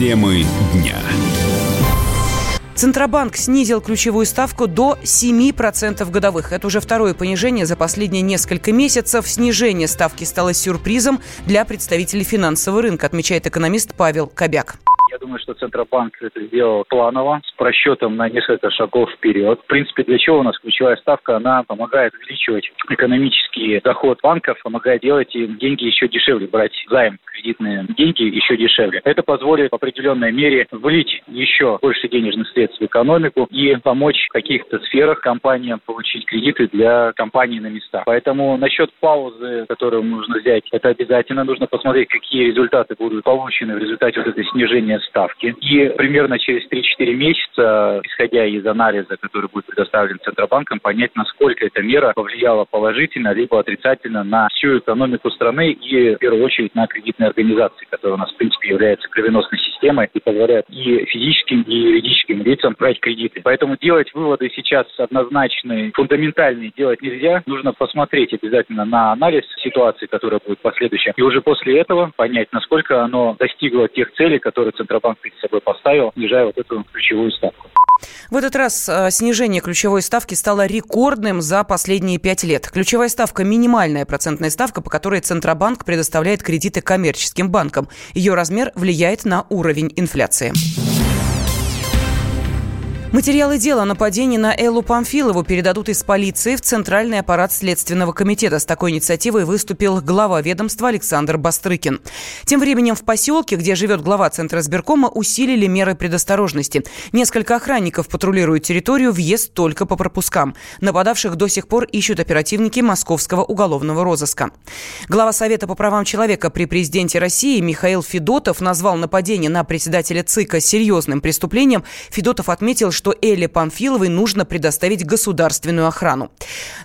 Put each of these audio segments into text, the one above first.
Темы дня. Центробанк снизил ключевую ставку до 7% годовых. Это уже второе понижение за последние несколько месяцев. Снижение ставки стало сюрпризом для представителей финансового рынка, отмечает экономист Павел Кобяк. Думаю, что Центробанк это сделал планово, с просчетом на несколько шагов вперед. В принципе, для чего у нас ключевая ставка? Она помогает увеличивать экономический доход банков, помогает делать им деньги еще дешевле, брать займ кредитные деньги еще дешевле. Это позволит в определенной мере влить еще больше денежных средств в экономику и помочь в каких-то сферах компаниям получить кредиты для компаний на местах. Поэтому насчет паузы, которую нужно взять, это обязательно нужно посмотреть, какие результаты будут получены в результате вот этой снижения ставки. И примерно через 3-4 месяца, исходя из анализа, который будет предоставлен Центробанком, понять, насколько эта мера повлияла положительно либо отрицательно на всю экономику страны и, в первую очередь, на кредитные организации, которые у нас, в принципе, являются кровеносной системой и позволяют и физическим, и юридическим лицам брать кредиты. Поэтому делать выводы сейчас однозначные, фундаментальные делать нельзя. Нужно посмотреть обязательно на анализ ситуации, которая будет последующая, и уже после этого понять, насколько оно достигло тех целей, которые Центробанк перед собой поставил, снижая вот эту ключевую ставку. В этот раз э, снижение ключевой ставки стало рекордным за последние пять лет. Ключевая ставка – минимальная процентная ставка, по которой Центробанк предоставляет кредиты коммерческим банкам. Ее размер влияет на уровень инфляции. Материалы дела о нападении на Эллу Памфилову передадут из полиции в Центральный аппарат Следственного комитета. С такой инициативой выступил глава ведомства Александр Бастрыкин. Тем временем в поселке, где живет глава Центра сберкома, усилили меры предосторожности. Несколько охранников патрулируют территорию, въезд только по пропускам. Нападавших до сих пор ищут оперативники Московского уголовного розыска. Глава Совета по правам человека при президенте России Михаил Федотов назвал нападение на председателя ЦИКа серьезным преступлением. Федотов отметил, что Элле Памфиловой нужно предоставить государственную охрану.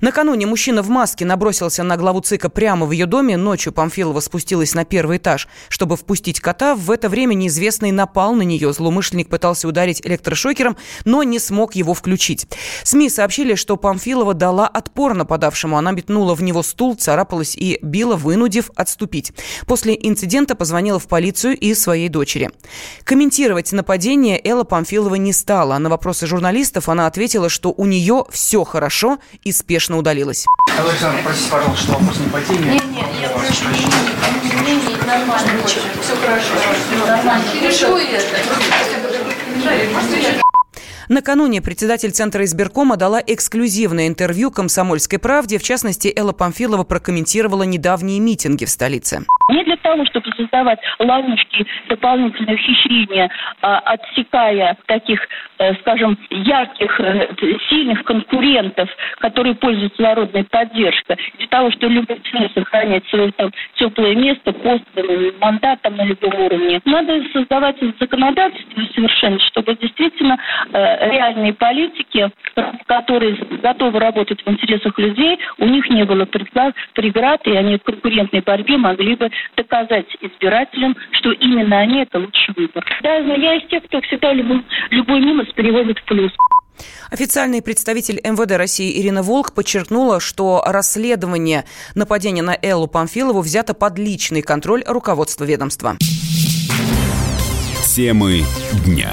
Накануне мужчина в маске набросился на главу ЦИКа прямо в ее доме. Ночью Памфилова спустилась на первый этаж, чтобы впустить кота. В это время неизвестный напал на нее. Злоумышленник пытался ударить электрошокером, но не смог его включить. СМИ сообщили, что Памфилова дала отпор нападавшему. Она метнула в него стул, царапалась и била, вынудив отступить. После инцидента позвонила в полицию и своей дочери. Комментировать нападение Элла Памфилова не стала. На вопрос вопросы журналистов, она ответила, что у нее все хорошо и спешно удалилась. Александр, простите, пожалуйста, что вопрос не по теме. Нет, нет, я прошу нормально, все хорошо, нормально. Решу это. Накануне председатель Центра избиркома дала эксклюзивное интервью «Комсомольской правде». В частности, Элла Памфилова прокомментировала недавние митинги в столице. Не для того, чтобы создавать ловушки, дополнительные ухищрения, а, отсекая таких, э, скажем, ярких, э, сильных конкурентов, которые пользуются народной поддержкой, для того, чтобы любой ценой сохранять свое там теплое место, пост, э, мандат там на любом уровне. Надо создавать законодательство совершенно, чтобы действительно реальные политики, которые готовы работать в интересах людей, у них не было преград, и они в конкурентной борьбе могли бы доказать избирателям, что именно они это лучший выбор. Да, но я из тех, кто всегда любой, любой минус переводит в плюс. Официальный представитель МВД России Ирина Волк подчеркнула, что расследование нападения на Эллу Памфилову взято под личный контроль руководства ведомства. Темы дня.